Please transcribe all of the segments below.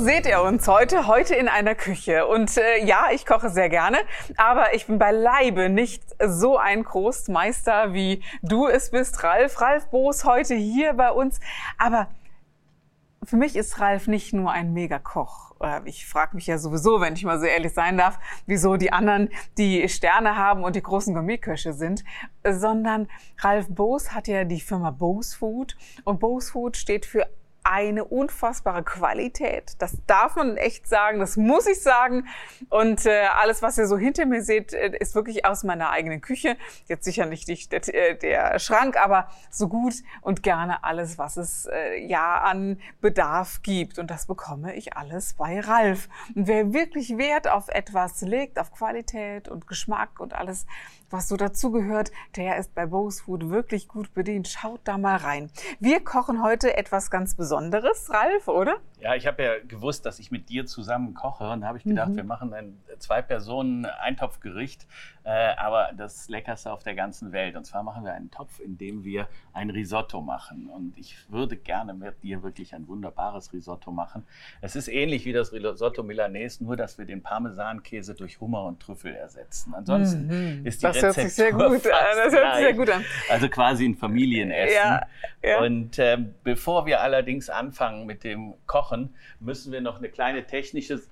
Seht ihr uns heute? Heute in einer Küche. Und äh, ja, ich koche sehr gerne, aber ich bin beileibe nicht so ein Großmeister, wie du es bist, Ralf. Ralf Boos heute hier bei uns. Aber für mich ist Ralf nicht nur ein Megakoch. Ich frage mich ja sowieso, wenn ich mal so ehrlich sein darf, wieso die anderen die Sterne haben und die großen Gourmetköche sind, sondern Ralf Boos hat ja die Firma Boos Food und Boos Food steht für eine unfassbare Qualität. Das darf man echt sagen, das muss ich sagen. Und äh, alles, was ihr so hinter mir seht, äh, ist wirklich aus meiner eigenen Küche. Jetzt sicher nicht der, äh, der Schrank, aber so gut und gerne alles, was es äh, ja an Bedarf gibt. Und das bekomme ich alles bei Ralf. Und wer wirklich Wert auf etwas legt, auf Qualität und Geschmack und alles, was so dazugehört, der ist bei Bose Food wirklich gut bedient. Schaut da mal rein. Wir kochen heute etwas ganz Besonderes, Ralf, oder? Ja, ich habe ja gewusst, dass ich mit dir zusammen koche und da habe ich gedacht, mhm. wir machen ein zwei Personen Eintopfgericht, äh, aber das leckerste auf der ganzen Welt. Und zwar machen wir einen Topf, in dem wir ein Risotto machen. Und ich würde gerne mit dir wirklich ein wunderbares Risotto machen. Es ist ähnlich wie das Risotto Milanese, nur dass wir den Parmesankäse durch Hummer und Trüffel ersetzen. Ansonsten mhm. ist die das Rezeptur hört sich sehr gut an. Das hört sich sehr gut an. Also quasi ein Familienessen. Ja, ja. Und äh, bevor wir allerdings anfangen mit dem Kochen, müssen wir noch eine kleine technische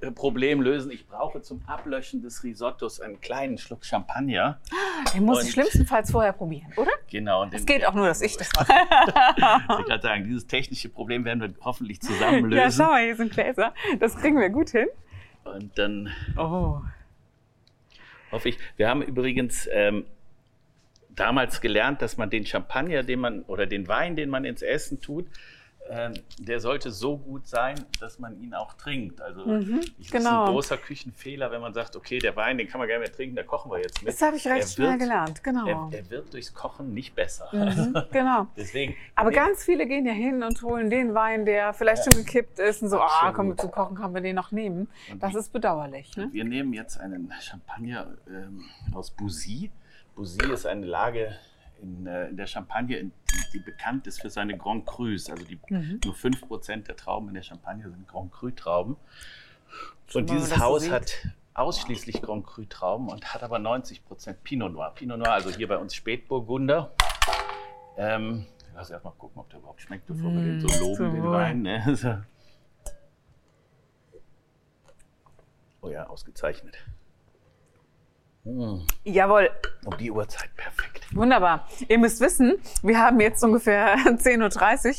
äh, Problem lösen. Ich brauche zum Ablöschen des Risottos einen kleinen Schluck Champagner. Den muss und ich schlimmstenfalls vorher probieren, oder? Genau. Es geht auch nur, dass ich das mache. ich wollte gerade sagen, dieses technische Problem werden wir hoffentlich zusammen lösen. Ja, schau mal, hier sind Gläser. Das kriegen wir gut hin. Und dann oh. hoffe ich. Wir haben übrigens ähm, damals gelernt, dass man den Champagner, den man oder den Wein, den man ins Essen tut, ähm, der sollte so gut sein, dass man ihn auch trinkt. Also mhm, ich genau. ist ein großer Küchenfehler, wenn man sagt, okay, der Wein, den kann man gerne mehr trinken, da kochen wir jetzt mit. Das habe ich recht er schnell wird, gelernt, genau. Er, er, wird durchs Kochen nicht besser. Mhm, genau. Deswegen, Aber ganz viele gehen ja hin und holen den Wein, der vielleicht ja. schon gekippt ist und so, ah, komm, zum Kochen kann man den noch nehmen. Und das ist bedauerlich. Ne? Wir nehmen jetzt einen Champagner ähm, aus Bouzy. Bouzy ist eine Lage in, äh, in der Champagne, in, die, die, bekannt ist für seine Grand Crus. Also die, mhm. nur 5% der Trauben in der Champagne sind Grand Cru Trauben. Und dieses Haus so hat ausschließlich Grand Cru Trauben und hat aber 90% Pinot Noir. Pinot Noir, also hier bei uns Spätburgunder. Ähm, lass erst mal gucken, ob der überhaupt schmeckt, bevor mm, wir den so loben, so den Wein. Ne? Oh ja, ausgezeichnet. Hm. Jawohl. Um die Uhrzeit, perfekt. Wunderbar. Ihr müsst wissen, wir haben jetzt ungefähr 10.30 Uhr.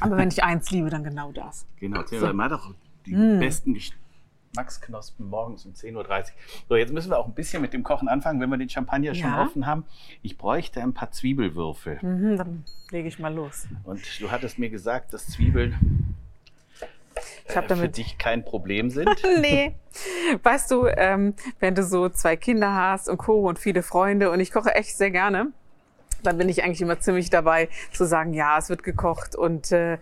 Aber wenn ich eins liebe, dann genau das. Genau, 10 Uhr. So. Man hat doch die mm. besten Geschmacksknospen morgens um 10.30 Uhr. So, jetzt müssen wir auch ein bisschen mit dem Kochen anfangen, wenn wir den Champagner ja. schon offen haben. Ich bräuchte ein paar Zwiebelwürfel. Mhm, dann lege ich mal los. Und du hattest mir gesagt, dass Zwiebeln ich habe damit für dich kein Problem sind? nee. Weißt du, ähm, wenn du so zwei Kinder hast und Co. und viele Freunde und ich koche echt sehr gerne, dann bin ich eigentlich immer ziemlich dabei zu sagen, ja, es wird gekocht und äh,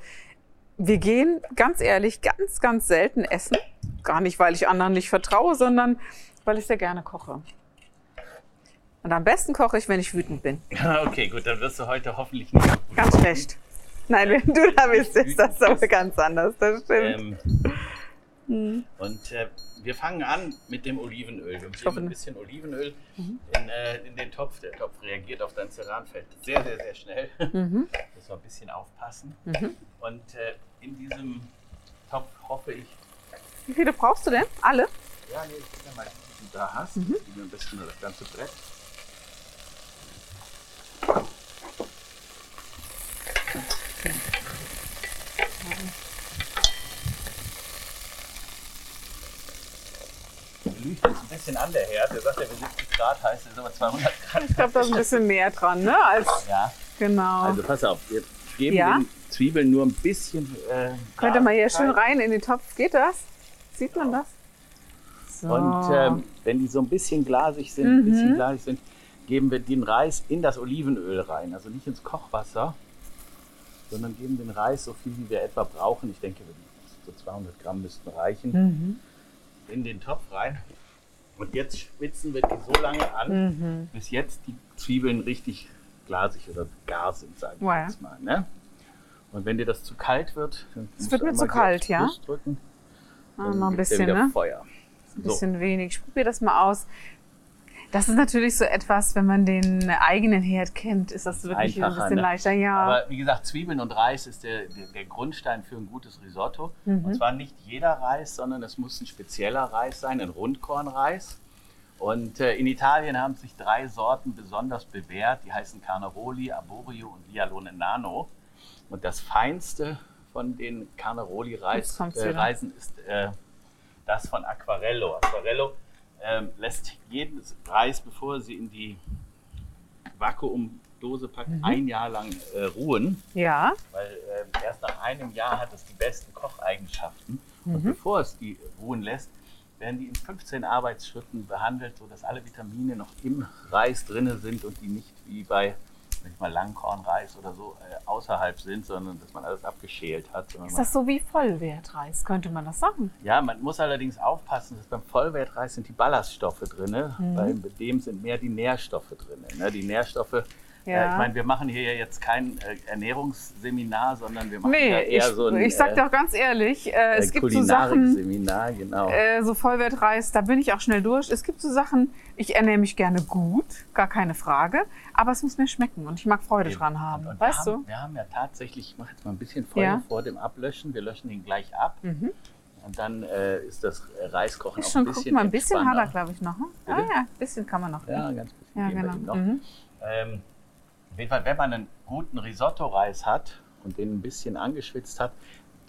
wir gehen ganz ehrlich ganz, ganz selten essen. Gar nicht, weil ich anderen nicht vertraue, sondern weil ich sehr gerne koche. Und am besten koche ich, wenn ich wütend bin. Okay, gut, dann wirst du heute hoffentlich nicht. Ganz schlecht. Nein, wenn du da bist, ist das aber ganz anders, das stimmt. Ähm, hm. Und äh, wir fangen an mit dem Olivenöl. Wir geben ein bisschen Olivenöl mhm. in, äh, in, den Topf. Der Topf reagiert auf dein Ceranfett sehr, sehr, sehr schnell. Mhm. Müssen wir ein bisschen aufpassen. Mhm. Und äh, in diesem Topf hoffe ich. Wie viele brauchst du denn? Alle? Ja, nee, ich ja mal, die du da hast. Mhm. Die ein bisschen das ganze Brett. lügt uns ein bisschen an, der Herd. Der sagt ja, wir 70 Grad heißt, ist aber 200 Grad. Ich glaube, da ist ein bisschen mehr dran, ne? Als, ja. Genau. Also pass auf, wir geben ja? den Zwiebeln nur ein bisschen. Äh, Könnte man hier schön rein in den Topf, geht das? Sieht man das? So. Und ähm, wenn die so ein bisschen glasig sind, ein bisschen glasig sind, geben wir den Reis in das Olivenöl rein. Also nicht ins Kochwasser, sondern geben den Reis so viel, wie wir etwa brauchen. Ich denke, so 200 Gramm müssten reichen. In den Topf rein. Und jetzt schwitzen wir die so lange an, bis jetzt die Zwiebeln richtig glasig oder gar sind, sage ich Wow. jetzt mal. Ne? Und wenn dir das zu kalt wird, dann Es wird mir zu kalt, ja? Drücken, Ah, dann noch ein bisschen, ne? Feuer. Ein bisschen wenig. Ich probiere das mal aus. Das ist natürlich so etwas, wenn man den eigenen Herd kennt, ist das wirklich ein bisschen ne? leichter. Ja. Aber wie gesagt, Zwiebeln und Reis ist der, der, der Grundstein für ein gutes Risotto. Mhm. Und zwar nicht jeder Reis, sondern es muss ein spezieller Reis sein, ein Rundkornreis. Und äh, in Italien haben sich drei Sorten besonders bewährt. Die heißen Carnaroli, Arborio und Vialone Nano. Und das feinste von den Carnaroli-Reisen äh, ist äh, das von Aquarello. Aquarello ähm, lässt jeden Reis, bevor sie in die Vakuumdose packt, Mhm. ein Jahr lang äh, ruhen. ja. Weil äh, erst nach einem Jahr hat es die besten Kocheigenschaften. Mhm. Und bevor es die ruhen lässt, werden die in 15 Arbeitsschritten behandelt, sodass alle Vitamine noch im Reis drin sind und die nicht wie bei ich mal, Langkornreis oder so äh, außerhalb sind, sondern dass man alles abgeschält hat. Ist das so wie Vollwertreis? Könnte man das sagen? ja, man muss allerdings aufpassen, dass beim Vollwertreis sind die Ballaststoffe drin, Mhm. bei dem sind mehr die Nährstoffe drin. Ne? Die Nährstoffe, Ja. äh, ich meine, wir machen hier ja jetzt kein äh, Ernährungsseminar, sondern wir machen Nee, ja eher ich, so ein ich sag dir auch ganz ehrlich, äh, es gibt so Sachen, Kulinarikseminar, genau. äh, so Vollwertreis, da bin ich auch schnell durch. Es gibt so Sachen, ich ernähre mich gerne gut, gar keine Frage, aber es muss mir schmecken und ich mag Freude dran haben. Und- und weißt wir du? haben, Wir haben ja tatsächlich, ich mache jetzt mal ein bisschen Feuer Ja. vor dem Ablöschen, wir löschen ihn gleich ab. Mhm. Und dann äh, ist das Reiskochen Ist auch schon, ein guck bisschen mal, ein bisschen hat er, glaube ich, noch. Ne? Ah ja, ein bisschen kann man noch. Ja, ne? ganz bisschen ja genau. Mhm. Ähm, auf jeden Fall, wenn man einen guten Risotto-Reis hat und den ein bisschen angeschwitzt hat,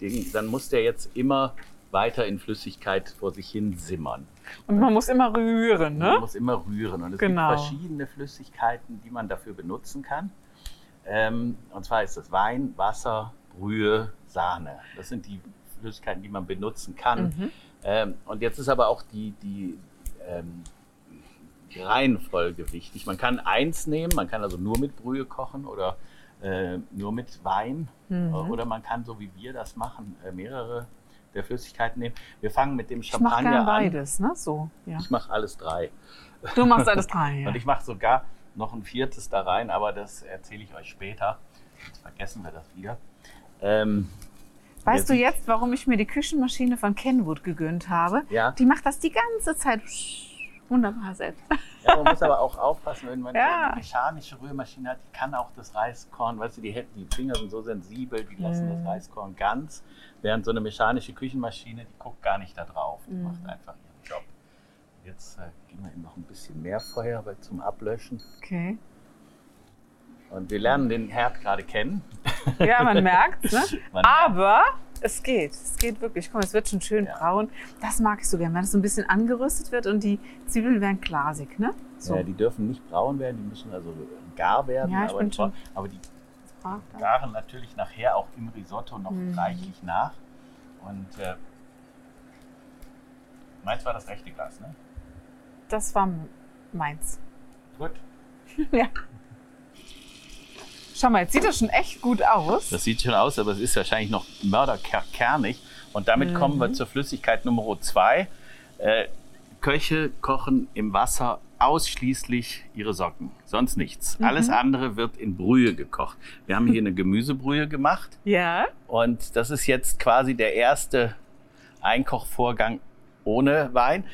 den, dann muss der jetzt immer weiter in Flüssigkeit vor sich hin simmern. Und man muss immer rühren, Man ne? muss immer rühren. Und es Genau. gibt verschiedene Flüssigkeiten, die man dafür benutzen kann. Ähm, und zwar ist das Wein, Wasser, Brühe, Sahne. Das sind die Flüssigkeiten, die man benutzen kann. Mhm. Ähm, und jetzt ist aber auch die, die, ähm, die Reihenfolge wichtig. Man kann eins nehmen, man kann also nur mit Brühe kochen oder äh, nur mit Wein. Mhm. Oder man kann, so wie wir das machen, äh, mehrere der Flüssigkeiten nehmen. Wir fangen mit dem Ich mache Champagner gern an. beides, ne? So, ja. Ich mache alles drei. Du machst alles drei, ja. Und ich mache sogar noch ein viertes da rein, aber das erzähle ich euch später. Jetzt vergessen wir das wieder. Ähm, Weißt du jetzt- jetzt, warum ich mir die Küchenmaschine von Kenwood gegönnt habe? Ja. Die macht das die ganze Zeit wunderbar selbst. Ja, man muss aber auch aufpassen, wenn man Ja. eine mechanische Rührmaschine hat, die kann auch das Reiskorn, weißt du, die, Hände- die Finger sind so sensibel, die lassen Mhm. das Reiskorn ganz, während so eine mechanische Küchenmaschine, die guckt gar nicht da drauf, die Mhm. macht einfach ihren Job. Jetzt äh, geben wir ihm noch ein bisschen mehr Feuer weil zum Ablöschen. Okay. Und wir lernen den Herd gerade kennen. Ja, man merkt, ne? Man Aber es geht. Es geht wirklich. Guck mal, es wird schon schön Ja. braun. Das mag ich so gerne, wenn es so ein bisschen angerüstet wird und die Zwiebeln werden glasig, ne? So. Ja, die dürfen nicht braun werden, die müssen also gar werden. Ja, ich aber, bin die, schon- aber die garen natürlich nachher auch im Risotto noch Mhm. reichlich nach. Und äh, meins war das rechte Glas, ne? Das war meins. Gut. Ja. Schau mal, jetzt sieht das schon echt gut aus. Das sieht schon aus, aber es ist wahrscheinlich noch mörderkernig. Und damit kommen wir zur Flüssigkeit Nummer zwei. Äh, Köche kochen im Wasser ausschließlich ihre Socken, sonst nichts. Alles andere wird in Brühe gekocht. Wir haben hier eine Gemüsebrühe gemacht. Ja. Und das ist jetzt quasi der erste Einkochvorgang ohne Wein.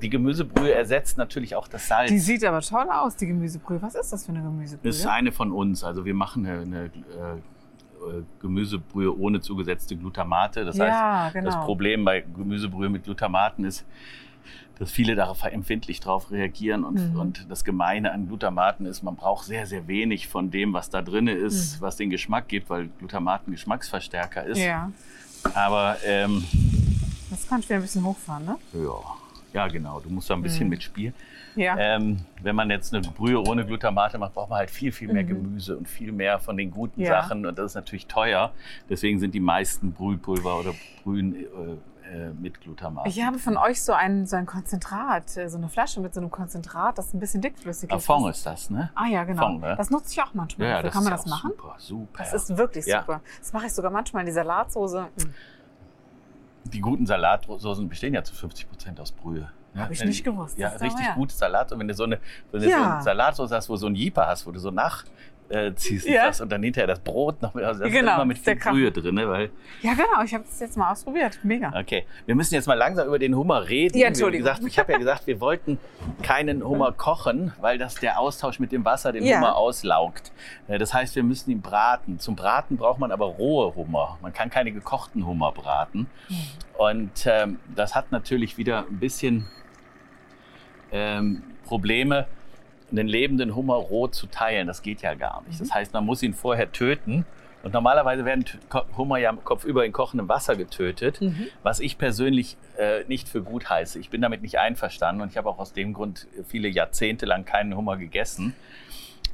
Die Gemüsebrühe ersetzt natürlich auch das Salz. Die sieht aber toll aus, die Gemüsebrühe. Was ist das für eine Gemüsebrühe? Das ist eine von uns. Also wir machen eine, eine äh, äh, Gemüsebrühe ohne zugesetzte Glutamate. Das Ja, heißt, genau. das Problem bei Gemüsebrühe mit Glutamaten ist, dass viele darauf empfindlich darauf reagieren. Und, Mhm. und das Gemeine an Glutamaten ist, man braucht sehr, sehr wenig von dem, was da drin ist, was den Geschmack gibt, weil Glutamaten Geschmacksverstärker ist. Mhm. ja. Aber ähm, Das kann ich wieder ein bisschen hochfahren, ne? ja, ja, genau, du musst da ein bisschen Mhm. mitspielen. Ja. Ähm, wenn man jetzt eine Brühe ohne Glutamate macht, braucht man halt viel, viel mehr Mhm. Gemüse und viel mehr von den guten Ja. Sachen. Und das ist natürlich teuer. Deswegen sind die meisten Brühpulver oder Brühen äh, äh, mit Glutamat. Ich habe von euch so ein, so ein Konzentrat, äh, so eine Flasche mit so einem Konzentrat, das ein bisschen dickflüssig Ah, ist. Fond ist das, ne? Ah ja, genau. Fond, ne? Das nutze ich auch manchmal. Ja, Kann man ist das ja machen? Super, super. Das ist wirklich Ja. super. Das mache ich sogar manchmal in die Salatsoße. Hm. Die guten Salatsoßen bestehen ja zu 50 Prozent aus Brühe. ne? Hab ich nicht gewusst. Ja, richtig ja. gute Salat. Und wenn du so eine, wenn du Ja. so eine Salatsauce hast, wo du so ein Jeeper hast, wo du so nach äh, ziehst Ja. das und dann hinterher das Brot noch mit, also das Genau, ist immer mit viel. Brühe drin, ne? weil Ja, genau. Ich habe das jetzt mal ausprobiert. Mega. Okay, wir müssen jetzt mal langsam über den Hummer reden. Ja, Entschuldigung. gesagt, ich habe ja gesagt, wir wollten keinen Hummer kochen, weil das der Austausch mit dem Wasser den Ja. Hummer auslaugt. Äh, Das heißt, wir müssen ihn braten. Zum Braten braucht man aber rohe Hummer. Man kann keine gekochten Hummer braten. Und ähm, das hat natürlich wieder ein bisschen ähm, Probleme, einen lebenden Hummer roh zu teilen. Das geht ja gar nicht. Das heißt, man muss ihn vorher töten. Und normalerweise werden Hummer ja kopfüber in kochendem Wasser getötet, was ich persönlich äh, nicht für gut heiße. Ich bin damit nicht einverstanden und ich habe auch aus dem Grund viele Jahrzehnte lang keinen Hummer gegessen.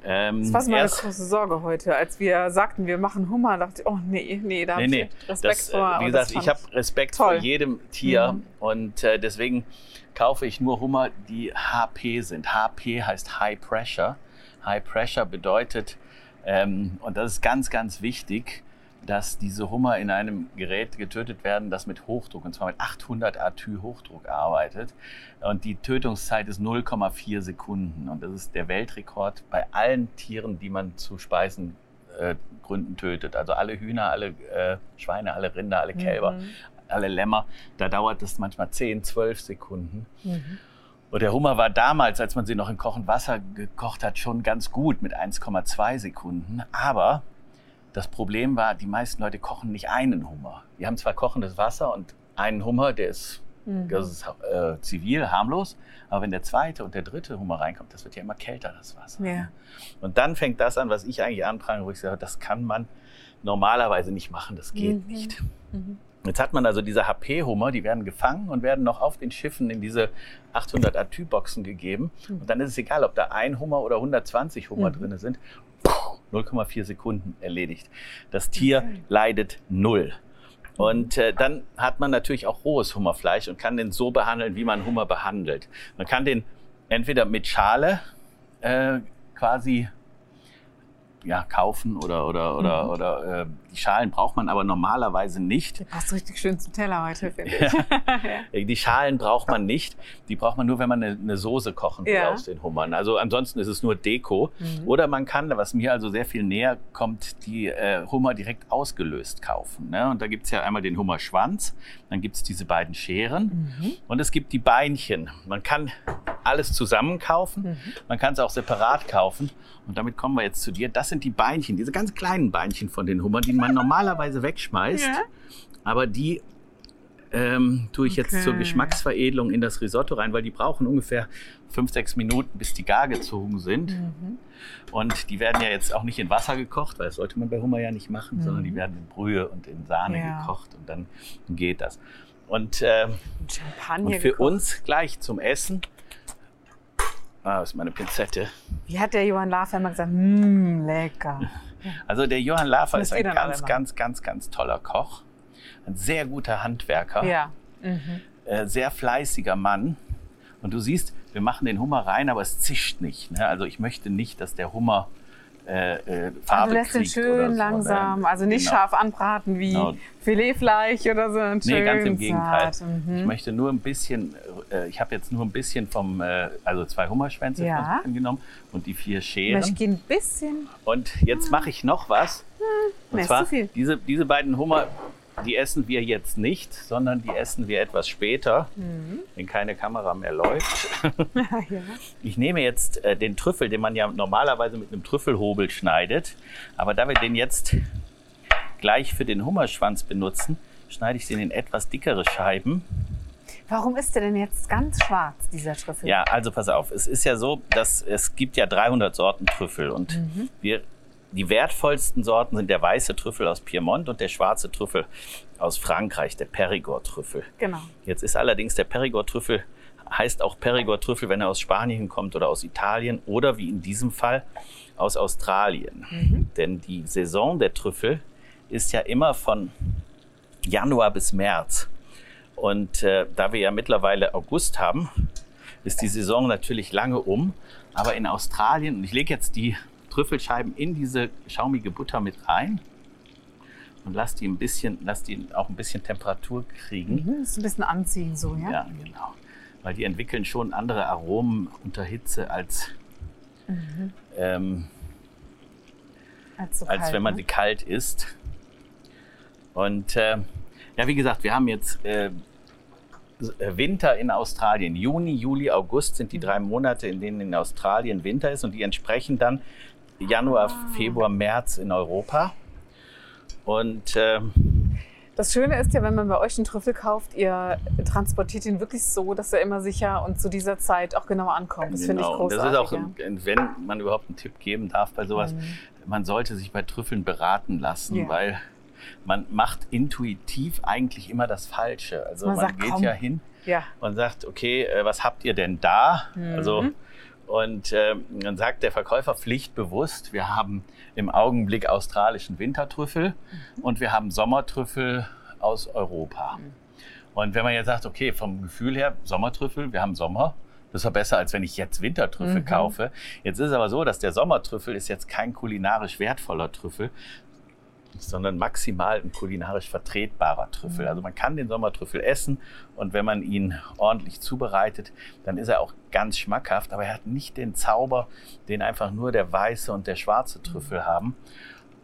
Ähm, Das war so meine große Sorge heute. Als wir sagten, wir machen Hummer, dachte ich, oh nee, nee, da habe Nee, nee. ich Respekt Das, äh, vor. wie gesagt, ich habe Respekt toll. vor jedem Tier Mhm. und äh, deswegen kaufe ich nur Hummer, die HP sind. HP heißt High Pressure. High Pressure bedeutet, ähm, und das ist ganz, ganz wichtig, dass diese Hummer in einem Gerät getötet werden, das mit Hochdruck, und zwar mit 800 Atü Hochdruck arbeitet. Und die Tötungszeit ist 0,4 Sekunden. Und das ist der Weltrekord bei allen Tieren, die man zu Speisen äh, tötet. Also alle Hühner, alle äh, Schweine, alle Rinder, alle Kälber, Mhm. alle Lämmer. Da dauert es manchmal 10, 12 Sekunden. Mhm. Und der Hummer war damals, als man sie noch in kochend Wasser gekocht hat, schon ganz gut mit 1,2 Sekunden. Aber das Problem war, die meisten Leute kochen nicht einen Hummer. Die haben zwar kochendes Wasser und einen Hummer, der ist, Mhm. das ist äh, zivil, harmlos. Aber wenn der zweite und der dritte Hummer reinkommt, das wird ja immer kälter, das Wasser. Ja. Und dann fängt das an, was ich eigentlich anprangere, wo ich sage, das kann man normalerweise nicht machen, das geht Mhm. nicht. Mhm. Jetzt hat man also diese HP-Hummer, die werden gefangen und werden noch auf den Schiffen in diese 800 Atü-Boxen gegeben. Und dann ist es egal, ob da ein Hummer oder 120 Hummer Mhm. drin sind. 0,4 Sekunden erledigt. Das Tier Okay. leidet null. Und äh, dann hat man natürlich auch rohes Hummerfleisch und kann den so behandeln, wie man Hummer behandelt. Man kann den entweder mit Schale äh, quasi ja, kaufen oder, oder, oder, Mhm. oder äh, die Schalen braucht man aber normalerweise nicht. Der passt richtig schön zum Teller heute, finde ich. Äh, Die Schalen braucht man nicht. Die braucht man nur, wenn man eine, eine Soße kochen will Ja. aus den Hummern. Also ansonsten ist es nur Deko. Mhm. Oder man kann, was mir also sehr viel näher kommt, die äh, Hummer direkt ausgelöst kaufen. Ne? Und da gibt es ja einmal den Hummerschwanz, dann gibt es diese beiden Scheren Mhm. und es gibt die Beinchen. Man kann alles zusammen kaufen, Mhm. man kann es auch separat kaufen. Und damit kommen wir jetzt zu dir. Das sind die Beinchen, diese ganz kleinen Beinchen von den Hummern, die man normalerweise wegschmeißt. Ja. Aber die ähm, tue ich jetzt Okay. zur Geschmacksveredelung in das Risotto rein, weil die brauchen ungefähr fünf, sechs Minuten, bis die gar gezogen sind. Mhm. Und die werden ja jetzt auch nicht in Wasser gekocht, weil das sollte man bei Hummer ja nicht machen, Mhm. sondern die werden in Brühe und in Sahne Ja. gekocht und dann geht das. Und, Champagner und für gekocht. uns gleich zum Essen. Ah, das ist meine Pinzette. Wie hat der Johann Lafer immer gesagt? Mmm, lecker. Also der Johann Lafer ist ihr ein ganz, ganz, ganz, ganz toller Koch. Ein sehr guter Handwerker. Ja. Mhm. äh, sehr fleißiger Mann. Und du siehst, wir machen den Hummer rein, aber es zischt nicht. Ne? Also ich möchte nicht, dass der Hummer äh, äh, Ah, Farbe du lässt den schön so, langsam, also nicht Genau. scharf anbraten wie Genau. Filetfleisch oder so. Nee, schön ganz im Gegenteil. Mhm. Ich möchte nur ein bisschen, äh, ich habe jetzt nur ein bisschen vom, äh, also zwei Hummerschwänze Ja. genommen und die vier Ich Scheren. möchte ein bisschen. Und jetzt mache ich noch was. Und nee, zwar zu viel. Diese, diese beiden Hummer, die essen wir jetzt nicht, sondern die essen wir etwas später, Mhm. wenn keine Kamera mehr läuft. ja. Ich nehme jetzt äh, den Trüffel, den man ja normalerweise mit einem Trüffelhobel schneidet. Aber da wir den jetzt gleich für den Hummerschwanz benutzen, schneide ich den in etwas dickere Scheiben. Warum ist der denn jetzt ganz schwarz, dieser Trüffel? Ja, also pass auf. Es ist ja so, dass es gibt ja 300 Sorten Trüffel und wir, die wertvollsten Sorten sind der weiße Trüffel aus Piemont und der schwarze Trüffel aus Frankreich, der Perigord-Trüffel. Genau. Jetzt ist allerdings der Perigord-Trüffel, heißt auch Perigord-Trüffel, wenn er aus Spanien kommt oder aus Italien oder wie in diesem Fall aus Australien. Denn die Saison der Trüffel ist ja immer von Januar bis März. Und äh, da wir ja mittlerweile August haben, ist die Saison natürlich lange um. Aber in Australien, und ich lege jetzt die Trüffelscheiben in diese schaumige Butter mit rein und lass die ein bisschen, lass die auch ein bisschen Temperatur kriegen. Mhm, ist ein bisschen anziehen so, ja? Ja, genau. Weil die entwickeln schon andere Aromen unter Hitze als, ähm, Als, so als kalt, wenn man ne? sie kalt isst. Und äh, ja, wie gesagt, wir haben jetzt äh, Winter in Australien. Juni, Juli, August sind die drei Monate, in denen in Australien Winter ist und die entsprechen dann Januar. Februar, März in Europa. Und äh, Das Schöne ist ja, wenn man bei euch einen Trüffel kauft, ihr transportiert ihn wirklich so, dass er immer sicher und zu dieser Zeit auch genau ankommt. Das finde ich Genau. Großartig. Das ist auch, ja. wenn man überhaupt einen Tipp geben darf bei sowas, man sollte sich bei Trüffeln beraten lassen, Mhm. Ja. weil man macht intuitiv eigentlich immer das Falsche. Also Man man, sagt, geht komm. ja hin ja. und sagt, okay, äh, was habt ihr denn da? Mhm. Also und ähm, dann sagt der Verkäufer pflichtbewusst, wir haben im Augenblick australischen Wintertrüffel Mhm. und wir haben Sommertrüffel aus Europa. Und wenn man jetzt sagt, okay, vom Gefühl her, Sommertrüffel, wir haben Sommer, das ist ja besser, als wenn ich jetzt Wintertrüffel Mhm. kaufe. Jetzt ist es aber so, dass der Sommertrüffel ist jetzt kein kulinarisch wertvoller Trüffel, sondern maximal ein kulinarisch vertretbarer Trüffel. Mhm. Also man kann den Sommertrüffel essen und wenn man ihn ordentlich zubereitet, dann ist er auch ganz schmackhaft, aber er hat nicht den Zauber, den einfach nur der weiße und der schwarze Trüffel haben.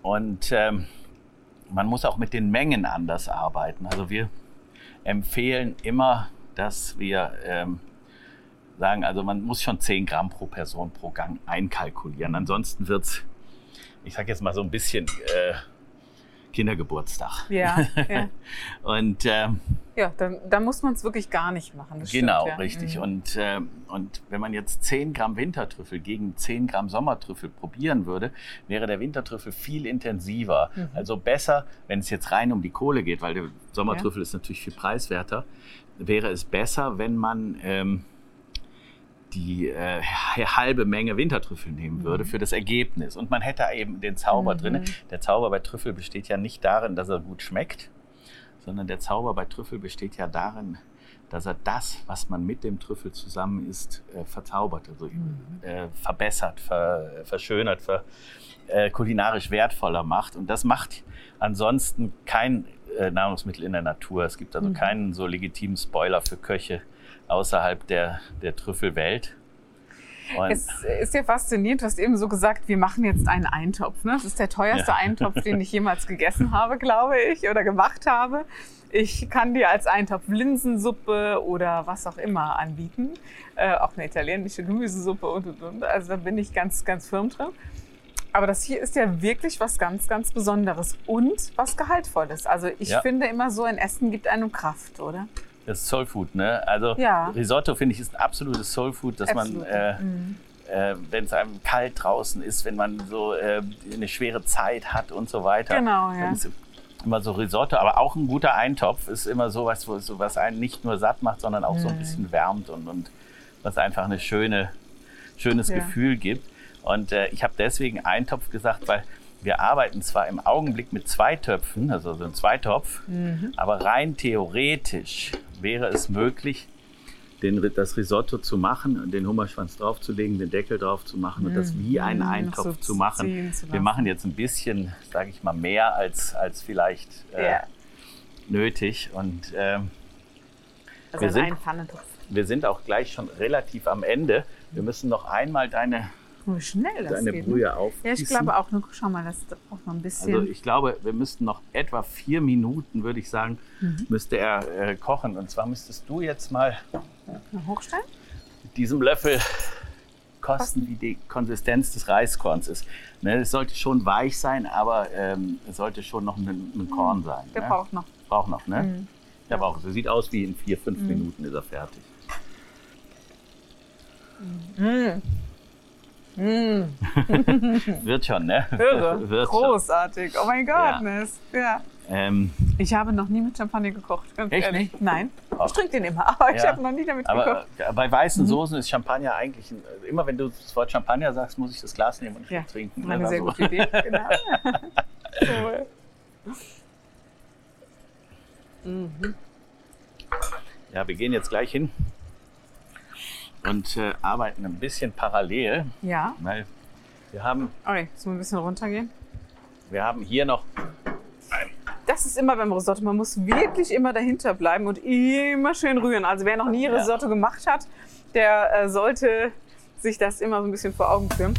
Und ähm, man muss auch mit den Mengen anders arbeiten. Also wir empfehlen immer, dass wir ähm, sagen, also man muss schon 10 Gramm pro Person pro Gang einkalkulieren. Ansonsten wird es, ich sage jetzt mal so ein bisschen äh, Kindergeburtstag. Ja, ja. Und ähm, ja dann, dann muss man es wirklich gar nicht machen. Das genau, stimmt, ja. richtig. Mhm. Und, ähm, und wenn man jetzt 10 Gramm Wintertrüffel gegen 10 Gramm Sommertrüffel probieren würde, wäre der Wintertrüffel viel intensiver. Mhm. Also besser, wenn es jetzt rein um die Kohle geht, weil der Sommertrüffel ist natürlich viel preiswerter, wäre es besser, wenn man ähm, die äh, halbe Menge Wintertrüffel nehmen Mhm. würde für das Ergebnis. Und man hätte eben den Zauber drin. Der Zauber bei Trüffel besteht ja nicht darin, dass er gut schmeckt, sondern der Zauber bei Trüffel besteht ja darin, dass er das, was man mit dem Trüffel zusammen isst, äh, verzaubert, also äh, verbessert, ver, verschönert, ver, äh, kulinarisch wertvoller macht. Und das macht ansonsten kein äh, Nahrungsmittel in der Natur. Es gibt also keinen so legitimen Spoiler für Köche außerhalb der, der Trüffelwelt. Und Es ist ja faszinierend, du hast eben so gesagt, wir machen jetzt einen Eintopf. Ne? Das ist der teuerste Ja. Eintopf, den ich jemals gegessen habe, glaube ich, oder gemacht habe. Ich kann dir als Eintopf Linsensuppe oder was auch immer anbieten. Äh, auch eine italienische Gemüsesuppe und, und, und. Also da bin ich ganz, ganz firm drin. Aber das hier ist ja wirklich was ganz, ganz Besonderes und was Gehaltvolles. Also ich Ja. finde immer so, ein Essen gibt einem Kraft, oder? Das ist Soulfood, ne? Also Ja. Risotto finde ich ist ein absolutes Soulfood, dass Absolut. man äh, Mhm. äh, wenn es einem kalt draußen ist, wenn man so äh, eine schwere Zeit hat und so weiter. Genau, ja. Immer so Risotto, aber auch ein guter Eintopf ist immer sowas, wo, so was einen nicht nur satt macht, sondern auch so Mhm. ein bisschen wärmt und, und was einfach eine schöne, schönes Ja. Gefühl gibt. Und äh, ich habe deswegen Eintopf gesagt, weil wir arbeiten zwar im Augenblick mit zwei Töpfen, also so ein Zweitopf, Mhm. aber rein theoretisch wäre es möglich, den, das Risotto zu machen, den Hummerschwanz draufzulegen, den Deckel drauf zu machen und das wie einen Mhm, Eintopf so zu machen. zu Wir machen jetzt ein bisschen, sage ich mal, mehr als, als vielleicht äh, nötig. Und ähm, Also wir sind- wir sind auch gleich schon relativ am Ende. Wir müssen noch einmal deine, Wie schnell das deine geht. ne? Brühe Ja, aufgießen. ich glaube auch. Nur schau mal, das braucht noch ein bisschen. Also ich glaube, wir müssten noch etwa vier Minuten, würde ich sagen, Mhm. müsste er äh, kochen. Und zwar müsstest du jetzt mal hochstellen? mit diesem Löffel kosten, wie die Konsistenz des Reiskorns ist. Ne, es sollte schon weich sein, aber ähm, es sollte schon noch ein, ein Korn sein. Der ne? braucht noch. Braucht noch, ne? Mhm. Der braucht. So sieht aus wie in vier, fünf Minuten ist er fertig. Wird schon, ne? Irre. Wird schon. Großartig. Oh mein Gott, Ja. Ness. Ja. Ähm, Ich habe noch nie mit Champagner gekocht. Ganz Echt ehrlich. nicht? Nein. Ach. Ich trinke den immer, aber ich Ja. habe noch nie damit aber gekocht. äh, bei weißen Soßen ist Champagner eigentlich, ein, also immer wenn du das Wort Champagner sagst, muss ich das Glas nehmen und Ja, trinken. Eine ne? sehr Also- gute Idee. Genau. cool. Mhm. Ja, wir gehen jetzt gleich hin und äh, arbeiten ein bisschen parallel, Ja. weil wir haben, Okay, müssen wir ein bisschen runtergehen. wir haben hier noch Das ist immer beim Risotto. Man muss wirklich immer dahinter bleiben und immer schön rühren. Also wer noch nie Ja. Risotto gemacht hat, der äh, sollte sich das immer so ein bisschen vor Augen führen.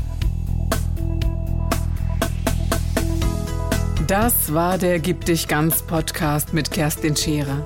Das war der Gib dich ganz Podcast mit Kerstin Scherer.